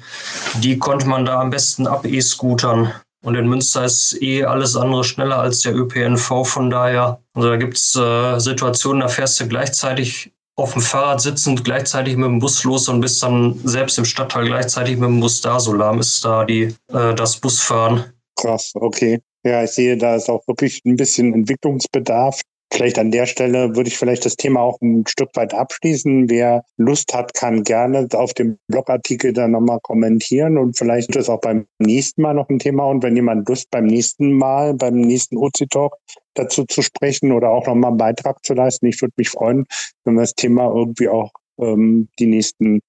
D: die konnte man da am besten ab E-Scootern. Und in Münster ist eh alles andere schneller als der ÖPNV, von daher. Also da gibt es äh, Situationen, da fährst du gleichzeitig auf dem Fahrrad sitzend, gleichzeitig mit dem Bus los und bist dann selbst im Stadtteil gleichzeitig mit dem Bus da. So lahm ist da die, äh, das Busfahren.
A: Krass, okay. Ja, ich sehe, da ist auch wirklich ein bisschen Entwicklungsbedarf. Vielleicht an der Stelle würde ich vielleicht das Thema auch ein Stück weit abschließen. Wer Lust hat, kann gerne auf dem Blogartikel dann nochmal kommentieren und vielleicht ist es auch beim nächsten Mal noch ein Thema. Und wenn jemand Lust beim nächsten Mal, beim nächsten OC Talk dazu zu sprechen oder auch nochmal einen Beitrag zu leisten, ich würde mich freuen, wenn wir das Thema irgendwie auch ähm, die nächsten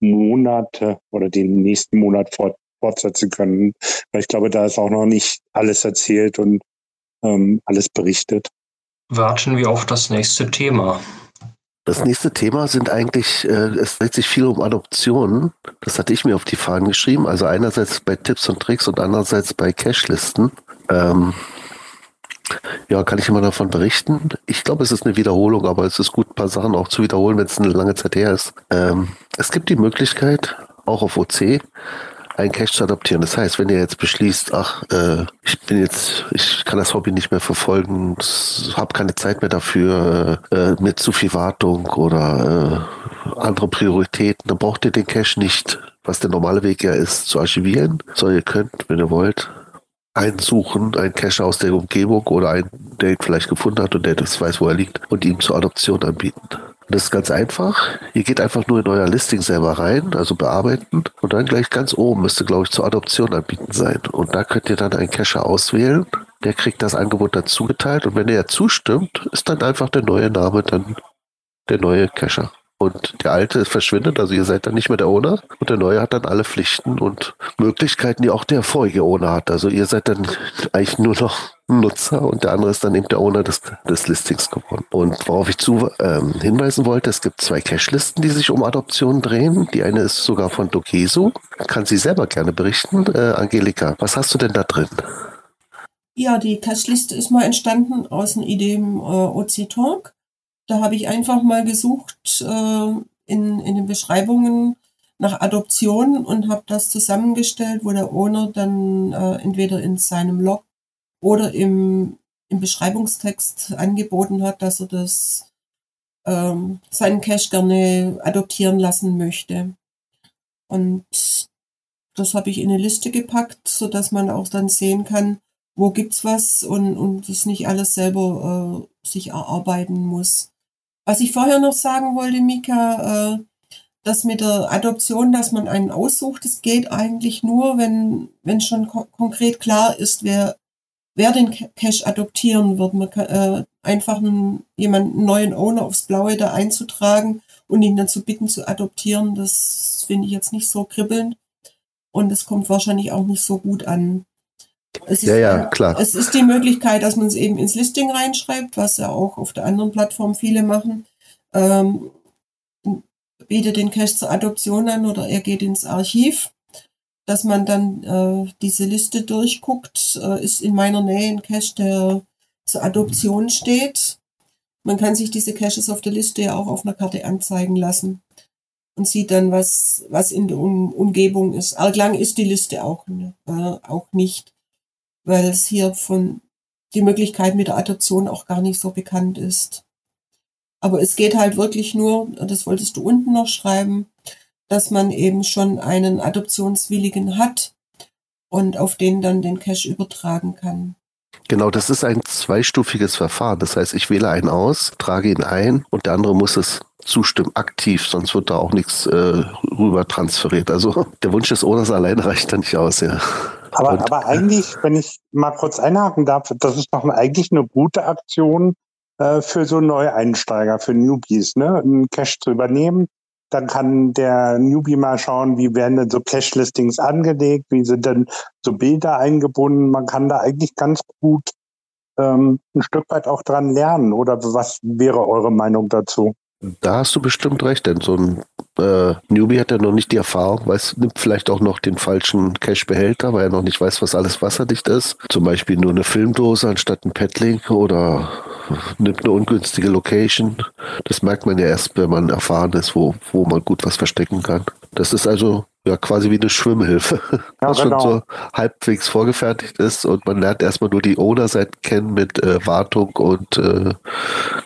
A: Monate oder den nächsten Monat fort, fortsetzen können. Weil ich glaube, da ist auch noch nicht alles erzählt und ähm, alles berichtet
D: warten wir auf das nächste Thema.
E: Das nächste Thema sind eigentlich, äh, es dreht sich viel um Adoptionen. Das hatte ich mir auf die Fahnen geschrieben. Also einerseits bei Tipps und Tricks und andererseits bei Cashlisten. Ähm, ja, kann ich immer davon berichten. Ich glaube, es ist eine Wiederholung, aber es ist gut, ein paar Sachen auch zu wiederholen, wenn es eine lange Zeit her ist. Ähm, es gibt die Möglichkeit, auch auf OC, einen Cache zu adoptieren. Das heißt, wenn ihr jetzt beschließt, ach, äh, ich bin jetzt, ich kann das Hobby nicht mehr verfolgen, habe keine Zeit mehr dafür, äh, mit zu viel Wartung oder äh, andere Prioritäten, dann braucht ihr den Cache nicht, was der normale Weg ja ist, zu archivieren, sondern ihr könnt, wenn ihr wollt, einsuchen, einen Cache aus der Umgebung oder einen, der ihn vielleicht gefunden hat und der das weiß, wo er liegt und ihm zur Adoption anbieten. Das ist ganz einfach. Ihr geht einfach nur in euer Listing selber rein, also bearbeiten und dann gleich ganz oben müsste, glaube ich, zur Adoption anbieten sein. Und da könnt ihr dann einen Cacher auswählen. Der kriegt das Angebot dann zugeteilt und wenn er zustimmt, ist dann einfach der neue Name dann der neue Cacher und der alte verschwindet, also ihr seid dann nicht mehr der Owner und der neue hat dann alle Pflichten und Möglichkeiten, die auch der vorige Owner hat. Also ihr seid dann eigentlich nur noch Nutzer und der andere ist dann eben der Owner des, des Listings geworden. Und worauf ich zu ähm, hinweisen wollte, es gibt zwei Cache-Listen, die sich um Adoption drehen. Die eine ist sogar von Dokeso. Kann sie selber gerne berichten. Äh, Angelika, was hast du denn da drin?
B: Ja, die Cache-Liste ist mal entstanden aus einer Idee im äh, OC Talk. Da habe ich einfach mal gesucht äh, in, in den Beschreibungen nach Adoption und habe das zusammengestellt, wo der Owner dann äh, entweder in seinem Log oder im, im Beschreibungstext angeboten hat, dass er das ähm, seinen Cache gerne adoptieren lassen möchte. Und das habe ich in eine Liste gepackt, so dass man auch dann sehen kann, wo gibt's was und, und das nicht alles selber äh, sich erarbeiten muss. Was ich vorher noch sagen wollte, Mika, äh, das mit der Adoption, dass man einen aussucht, das geht eigentlich nur, wenn, wenn schon ko konkret klar ist, wer, wer den Cache adoptieren wird. Man kann, äh, einfach einen, jemanden neuen Owner aufs Blaue da einzutragen und ihn dann zu bitten zu adoptieren, das finde ich jetzt nicht so kribbelnd. Und es kommt wahrscheinlich auch nicht so gut an. Es
E: ja,
B: ist,
E: ja, klar.
B: Es ist die Möglichkeit, dass man es eben ins Listing reinschreibt, was ja auch auf der anderen Plattform viele machen. Ähm, bietet den Cache zur Adoption an oder er geht ins Archiv, dass man dann äh, diese Liste durchguckt, äh, ist in meiner Nähe ein Cache, der zur Adoption steht. Man kann sich diese Caches auf der Liste ja auch auf einer Karte anzeigen lassen und sieht dann, was, was in der um Umgebung ist. Arg lang ist die Liste auch, ne, äh, auch nicht, weil es hier von die Möglichkeit mit der Adoption auch gar nicht so bekannt ist. Aber es geht halt wirklich nur, das wolltest du unten noch schreiben, dass man eben schon einen Adoptionswilligen hat und auf den dann den Cash übertragen kann.
E: Genau, das ist ein zweistufiges Verfahren. Das heißt, ich wähle einen aus, trage ihn ein und der andere muss es zustimmen, aktiv, sonst wird da auch nichts äh, rüber transferiert. Also der Wunsch des Owners alleine reicht da nicht aus, ja.
A: Aber, aber eigentlich, wenn ich mal kurz einhaken darf, das ist doch eigentlich eine gute Aktion, äh, für so Neueinsteiger, für Newbies, ne? einen Cache zu übernehmen. Dann kann der Newbie mal schauen, wie werden denn so Cache-Listings angelegt, wie sind denn so Bilder eingebunden. Man kann da eigentlich ganz gut ähm, ein Stück weit auch dran lernen. Oder was wäre eure Meinung dazu?
E: Da hast du bestimmt recht, denn so ein äh, Newbie hat ja noch nicht die Erfahrung, weiß, nimmt vielleicht auch noch den falschen Cache-Behälter, weil er noch nicht weiß, was alles wasserdicht ist. Zum Beispiel nur eine Filmdose anstatt ein Padlink oder nimmt eine ungünstige Location. Das merkt man ja erst, wenn man erfahren ist, wo, wo man gut was verstecken kann. Das ist also ja quasi wie eine Schwimmhilfe, ja, was genau. schon so halbwegs vorgefertigt ist und man lernt erstmal nur die Owner-Seite kennen mit äh, Wartung und äh,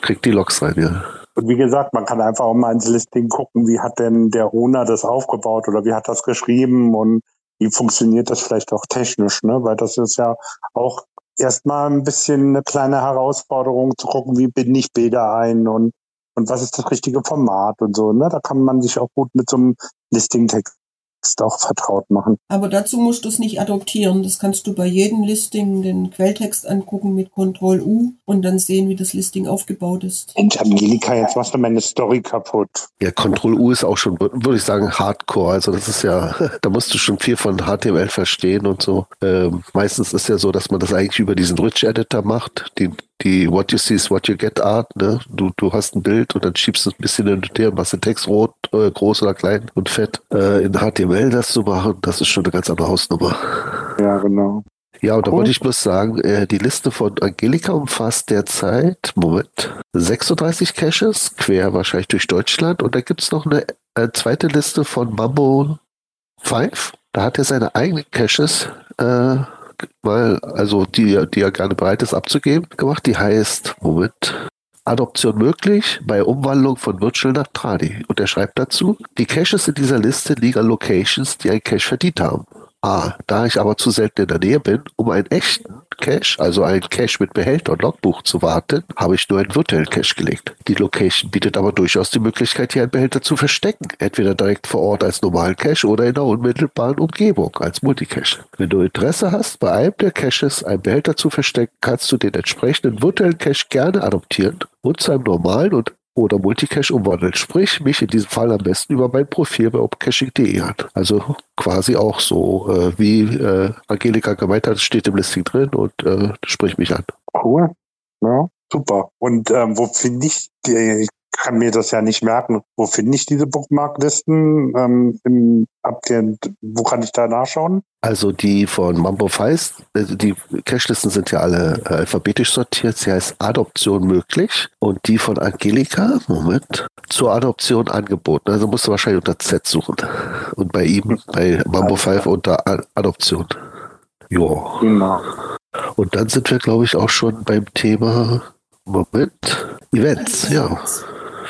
E: kriegt die Logs rein, ja.
A: Und wie gesagt, man kann einfach auch mal ins Listing gucken, wie hat denn der Owner das aufgebaut oder wie hat das geschrieben und wie funktioniert das vielleicht auch technisch, ne? Weil das ist ja auch erstmal ein bisschen eine kleine Herausforderung zu gucken, wie binde ich Bilder ein und, und was ist das richtige Format und so. Ne? Da kann man sich auch gut mit so einem Listing-Text Text auch vertraut machen.
B: Aber dazu musst du es nicht adoptieren. Das kannst du bei jedem Listing den Quelltext angucken mit Ctrl U und dann sehen, wie das Listing aufgebaut ist.
A: Mensch, Angelika, jetzt machst du meine Story kaputt.
E: Ja, Ctrl U ist auch schon, würde ich sagen, Hardcore. Also das ist ja, da musst du schon viel von HTML verstehen und so. Ähm, meistens ist ja so, dass man das eigentlich über diesen Rich Editor macht, den die What You See is What You Get Art, ne? Du, du hast ein Bild und dann schiebst du es ein bisschen hin und her und machst den Text rot, äh, groß oder klein und fett. Äh, in HTML das zu machen, das ist schon eine ganz andere Hausnummer.
A: Ja, genau.
E: Ja, und da wollte ich bloß sagen, äh, die Liste von Angelika umfasst derzeit, Moment, 36 Caches, quer wahrscheinlich durch Deutschland. Und da gibt es noch eine äh, zweite Liste von Mambo 5. Da hat er seine eigenen Caches äh, mal, also die, die er gerne bereit ist abzugeben, gemacht. Die heißt, Moment, Adoption möglich bei Umwandlung von Virtual nach Tradi. Und er schreibt dazu, die Caches in dieser Liste liegen an Locations, die ein Cache verdient haben. Ah, da ich aber zu selten in der Nähe bin, um einen echten Cache, also einen Cache mit Behälter und Logbuch zu warten, habe ich nur einen virtuellen Cache gelegt. Die Location bietet aber durchaus die Möglichkeit, hier einen Behälter zu verstecken. Entweder direkt vor Ort als normalen Cache oder in der unmittelbaren Umgebung als Multicache. Wenn du Interesse hast, bei einem der Caches einen Behälter zu verstecken, kannst du den entsprechenden virtuellen Cache gerne adoptieren und zu einem normalen und oder Multicache umwandeln. Sprich, mich in diesem Fall am besten über mein Profil bei opcaching.de an. Also quasi auch so, äh, wie äh, Angelika gemeint hat, steht im Listing drin und äh, sprich mich an.
A: Cool. Ja, super. Und ähm, wo finde ich die, kann mir das ja nicht merken. Wo finde ich diese Bookmarklisten? Ähm, im, wo kann ich da nachschauen?
E: Also die von Mambo Feist, also die Cashlisten sind ja alle äh, alphabetisch sortiert. Sie heißt Adoption möglich. Und die von Angelika, Moment, zur Adoption angeboten. Also musst du wahrscheinlich unter Z suchen. Und bei ihm, bei Mambo 5 unter A Adoption. Ja. Genau. Und dann sind wir, glaube ich, auch schon beim Thema Moment. Events, ja.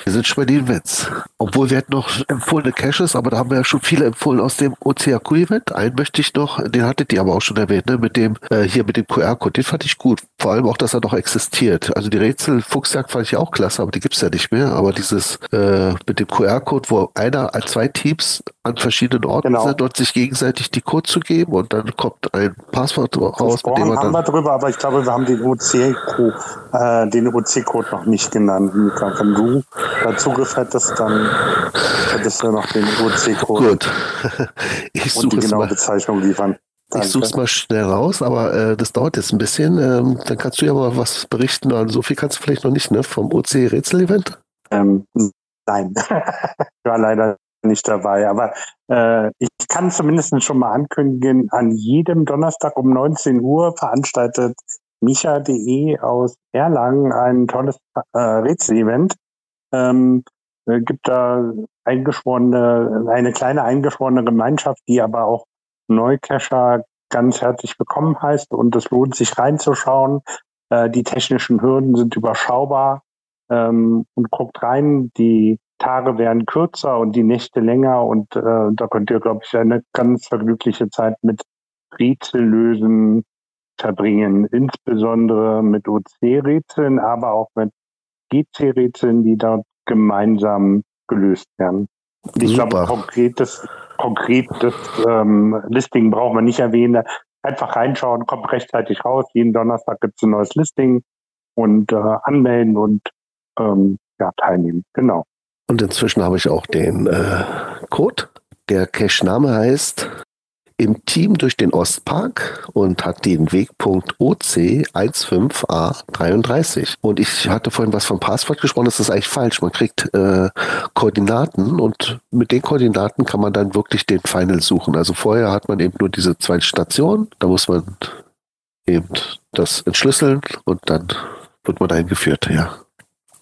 E: Wir sind schon bei den Events. Obwohl wir hätten noch empfohlene Caches, aber da haben wir ja schon viele empfohlen aus dem OCAQ-Event. Einen möchte ich noch, den hattet ihr aber auch schon erwähnt, ne? mit dem, äh, hier mit dem QR-Code. Den fand ich gut. Vor allem auch, dass er noch existiert. Also die Rätsel Fuchsjagd fand ich auch klasse, aber die gibt's ja nicht mehr. Aber dieses äh, mit dem QR-Code, wo einer als zwei Teams an verschiedenen Orten
A: Genau.
E: sind und sich gegenseitig die Code zu geben und dann kommt ein Passwort raus, mit dem man
A: haben wir drüber, aber ich glaube, wir haben den OC-Code äh, den OC-Code noch nicht genannt. Mika. Wenn du da Zugriff hättest, dann hättest du noch den OC-Code
E: Gut. Ich
A: und
E: suche
A: die genaue
E: mal.
A: Bezeichnung liefern.
E: Ich suche es mal schnell raus, aber äh, das dauert jetzt ein bisschen. Ähm, dann kannst du ja mal was berichten. An so viel kannst du vielleicht noch nicht, ne? Vom OC-Rätsel-Event.
A: Ähm, nein, ich war leider nicht dabei. Aber äh, ich kann zumindest schon mal ankündigen, an jedem Donnerstag um 19 Uhr veranstaltet micha.de aus Erlangen ein tolles äh, Rätsel-Event. Ähm, äh, gibt da eingeschworene, eine kleine eingeschworene Gemeinschaft, die aber auch Neucacher ganz herzlich willkommen heißt und es lohnt sich reinzuschauen. Äh, die technischen Hürden sind überschaubar ähm, und guckt rein. Die Tage werden kürzer und die Nächte länger und äh, da könnt ihr, glaube ich, eine ganz vergnügliche Zeit mit Rätsellösen verbringen, insbesondere mit OC-Rätseln, aber auch mit GC-Rätseln, die dort gemeinsam gelöst werden. Ich
E: Super.
A: glaube, konkretes, konkretes ähm, Listing brauchen wir nicht erwähnen. Einfach reinschauen, kommt rechtzeitig raus. Jeden Donnerstag gibt es ein neues Listing und äh, anmelden und ähm, ja, teilnehmen. Genau.
E: Und inzwischen habe ich auch den äh, Code. Der Cache-Name heißt im Team durch den Ostpark und hat den Wegpunkt OC15A33. Und ich hatte vorhin was vom Passwort gesprochen, das ist eigentlich falsch. Man kriegt äh, Koordinaten und mit den Koordinaten kann man dann wirklich den Final suchen. Also vorher hat man eben nur diese zwei Stationen, da muss man eben das entschlüsseln und dann wird man dahin geführt, ja.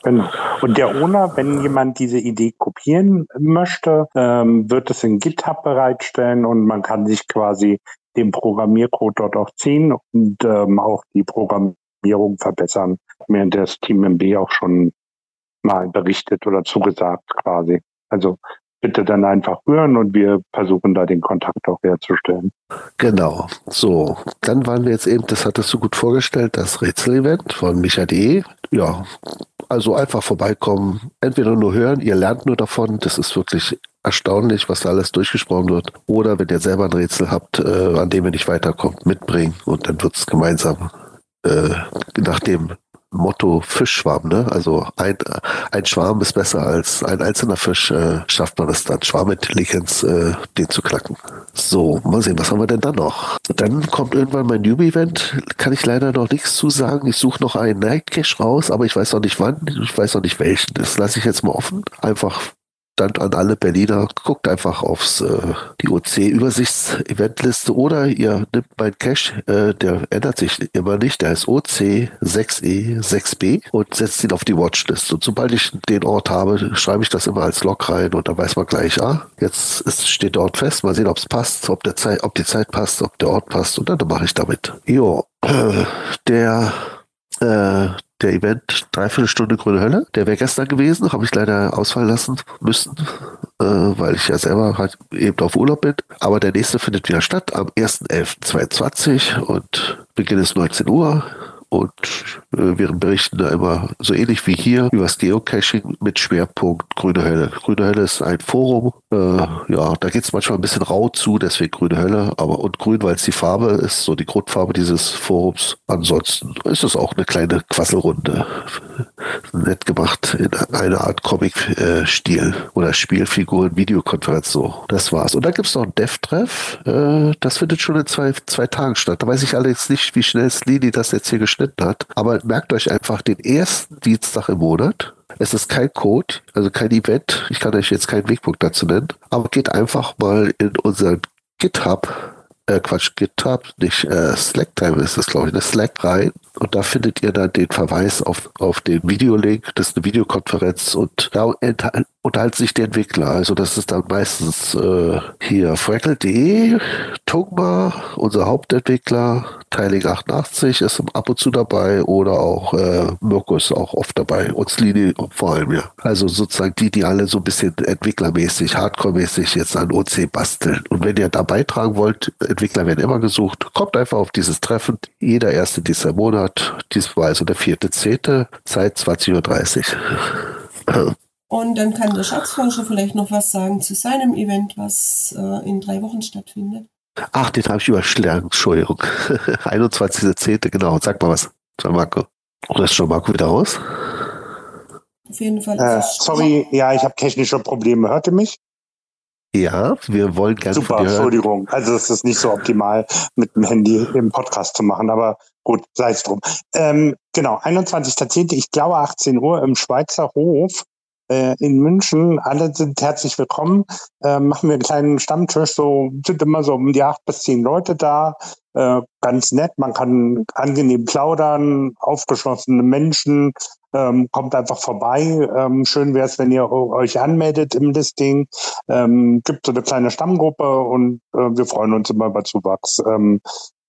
A: Genau. Und der Owner, wenn jemand diese Idee kopieren möchte, ähm, wird es in GitHub bereitstellen und man kann sich quasi den Programmiercode dort auch ziehen und ähm, auch die Programmierung verbessern. Mir das Team MB auch schon mal berichtet oder zugesagt quasi. Also bitte dann einfach hören und wir versuchen da den Kontakt auch herzustellen.
E: Genau. So, dann waren wir jetzt eben, das hattest du gut vorgestellt, das Rätsel-Event von Micha.de. Ja, also einfach vorbeikommen, entweder nur hören, ihr lernt nur davon, das ist wirklich erstaunlich, was da alles durchgesprochen wird. Oder wenn ihr selber ein Rätsel habt, äh, an dem ihr nicht weiterkommt, mitbringen und dann wird es gemeinsam äh, nach dem Motto Fischschwarm, ne? Also ein, ein Schwarm ist besser als ein einzelner Fisch, äh, schafft man es dann, Schwarmintelligenz, äh, den zu knacken. So, mal sehen, was haben wir denn dann noch? Dann kommt irgendwann mein Newbie-Event, kann ich leider noch nichts zu sagen. Ich suche noch einen Night Cache raus, aber ich weiß noch nicht wann, ich weiß noch nicht welchen. Das lasse ich jetzt mal offen. Einfach dann an alle Berliner, guckt einfach aufs äh, die OC-Übersichts-Eventliste oder ihr nimmt meinen Cache, äh, der ändert sich immer nicht, der ist OC6E6B und setzt ihn auf die Watchlist. Und sobald ich den Ort habe, schreibe ich das immer als Log rein und dann weiß man gleich, ah, jetzt ist, steht der Ort fest, mal sehen, ob es passt, ob, der Zeit, ob die Zeit passt, ob der Ort passt und dann mache ich damit. Jo, äh, der äh, der Event Dreiviertel Stunde Grüne Hölle. Der wäre gestern gewesen, habe ich leider ausfallen lassen müssen, äh, weil ich ja selber halt eben auf Urlaub bin. Aber der nächste findet wieder statt am 1.11.22 und Beginn ist 19 Uhr. Und äh, wir berichten da immer so ähnlich wie hier über das Geocaching mit Schwerpunkt Grüne Hölle. Grüne Hölle ist ein Forum. Äh, ja, da geht es manchmal ein bisschen rau zu, deswegen Grüne Hölle. Aber und grün, weil es die Farbe ist, so die Grundfarbe dieses Forums. Ansonsten ist es auch eine kleine Quasselrunde. Nett gemacht in einer Art Comic-Stil oder Spielfiguren, Videokonferenz so. Das war's. Und dann gibt's noch ein Dev-Treff. Äh, das findet schon in zwei, zwei Tagen statt. Da weiß ich allerdings nicht, wie schnell Slini das jetzt hier geschnitten hat. Aber merkt euch einfach den ersten Dienstag im Monat. Es ist kein Code, also kein Event. Ich kann euch jetzt keinen Wegpunkt dazu nennen. Aber geht einfach mal in unseren GitHub äh, Quatsch, GitHub, nicht äh, Slacktime ist das, glaube ich, eine Slack rein. Und da findet ihr dann den Verweis auf, auf den Videolink. Das ist eine Videokonferenz und da unterhalten sich die Entwickler. Also das ist dann meistens äh, hier Freckle.de, Tungma, unser Hauptentwickler, Teiling 88 ist ab und zu dabei oder auch äh, Mirko ist auch oft dabei und Slini vor allem, ja. Also sozusagen die, die alle so ein bisschen entwicklermäßig, hardcore-mäßig jetzt an OC basteln. Und wenn ihr da beitragen wollt, Entwickler werden immer gesucht, kommt einfach auf dieses Treffen. Jeder erste dieser Monat, diesmal also der vierte, zehnte, Zeit 20.30 Uhr.
B: Und dann kann der Schatzforscher vielleicht noch was sagen zu seinem Event, was äh, in drei Wochen stattfindet.
E: Ach, den habe ich überschlagen. Entschuldigung. 21.10. genau. Sag mal was, Marco. Oder ist schon Marco wieder raus?
B: Auf jeden Fall.
A: Äh, sorry, ja, ich habe technische Probleme. Hört ihr mich?
E: Ja, wir wollen gerne
A: Super, Entschuldigung. Also es ist nicht so optimal, mit dem Handy im Podcast zu machen, aber gut, sei es drum. Ähm, genau, 21.10., ich glaube 18 Uhr im Schweizer Hof äh, in München. Alle sind herzlich willkommen. Äh, machen wir einen kleinen Stammtisch. So sind immer so um die acht bis zehn Leute da. Äh, ganz nett. Man kann angenehm plaudern, aufgeschlossene Menschen. Ähm, kommt einfach vorbei. Ähm, schön wäre es, wenn ihr euch anmeldet im Listing. Ähm, gibt so eine kleine Stammgruppe und äh, wir freuen uns immer über Zuwachs. Ähm,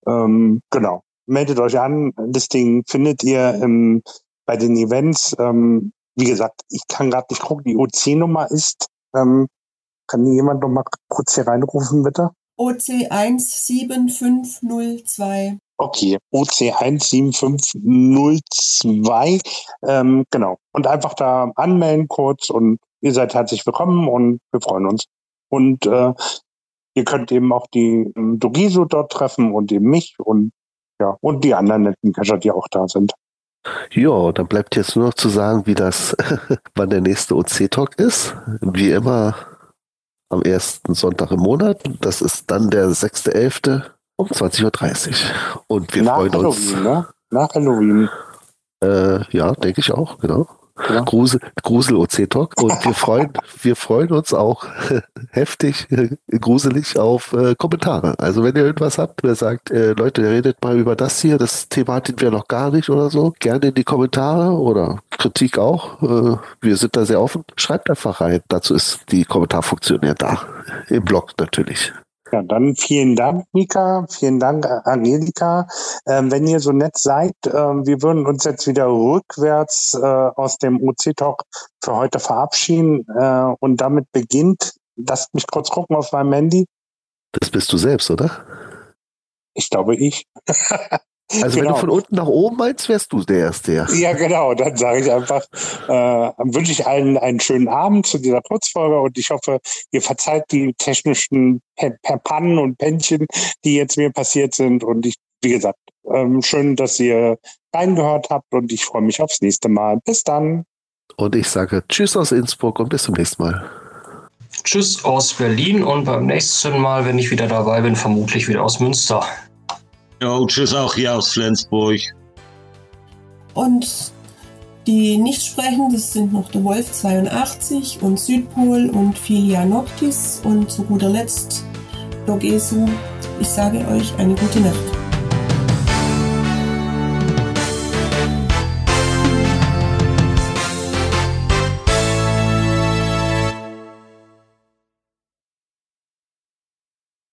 A: ähm, genau. Meldet euch an. Listing findet ihr im, bei den Events. Ähm, wie gesagt, ich kann gerade nicht gucken, die OC-Nummer ist. Kann jemand noch mal kurz hier reinrufen, bitte?
B: OC 17502.
A: Okay, OC 17502. Ähm, genau. Und einfach da anmelden kurz und ihr seid herzlich willkommen und wir freuen uns. Und äh, ihr könnt eben auch die ähm, Dogiso dort treffen und eben mich und ja, und die anderen netten Cacher, die auch da sind.
E: Ja, dann bleibt jetzt nur noch zu sagen, wie das, wann der nächste OC-Talk ist. Wie immer am ersten Sonntag im Monat. Das ist dann der 6.11. um 20.30 Uhr. Und wir Nach freuen
A: Halloween,
E: uns.
A: Ne? Nach Halloween.
E: Äh, ja, denke ich auch, genau. Ja. Grusel, Grusel OC Talk. Und wir freuen, wir freuen uns auch heftig, gruselig auf äh, Kommentare. Also wenn ihr irgendwas habt, wer sagt, äh, Leute, redet mal über das hier, das Thema hatten wir noch gar nicht oder so, gerne in die Kommentare oder Kritik auch. Äh, wir sind da sehr offen. Schreibt einfach rein. Dazu ist die Kommentarfunktion ja da. Im Blog natürlich.
A: Ja, dann vielen Dank, Mika. Vielen Dank, Angelika. Ähm, wenn ihr so nett seid, äh, wir würden uns jetzt wieder rückwärts äh, aus dem OC-Talk für heute verabschieden. Äh, und damit beginnt, lasst mich kurz gucken auf meinem Handy.
E: Das bist du selbst, oder?
A: Ich glaube, ich.
E: Also genau. wenn du genau. von unten nach oben meinst, wärst du der Erste.
A: Ja, ja genau. Dann sage ich einfach, äh, wünsche ich allen einen schönen Abend zu dieser Kurzfolge und ich hoffe, ihr verzeiht die technischen per Pannen und Pännchen, die jetzt mir passiert sind. Und ich, wie gesagt, ähm, schön, dass ihr reingehört habt und ich freue mich aufs nächste Mal. Bis dann.
E: Und ich sage Tschüss aus Innsbruck und bis zum nächsten Mal.
D: Tschüss aus Berlin und beim nächsten Mal, wenn ich wieder dabei bin, vermutlich wieder aus Münster.
C: Jo, tschüss auch hier aus Flensburg.
B: Und die nicht sprechen, das sind noch der Wolf 82 und Südpol und Filia Noctis und zu guter Letzt Dogesu. Ich sage euch eine gute Nacht.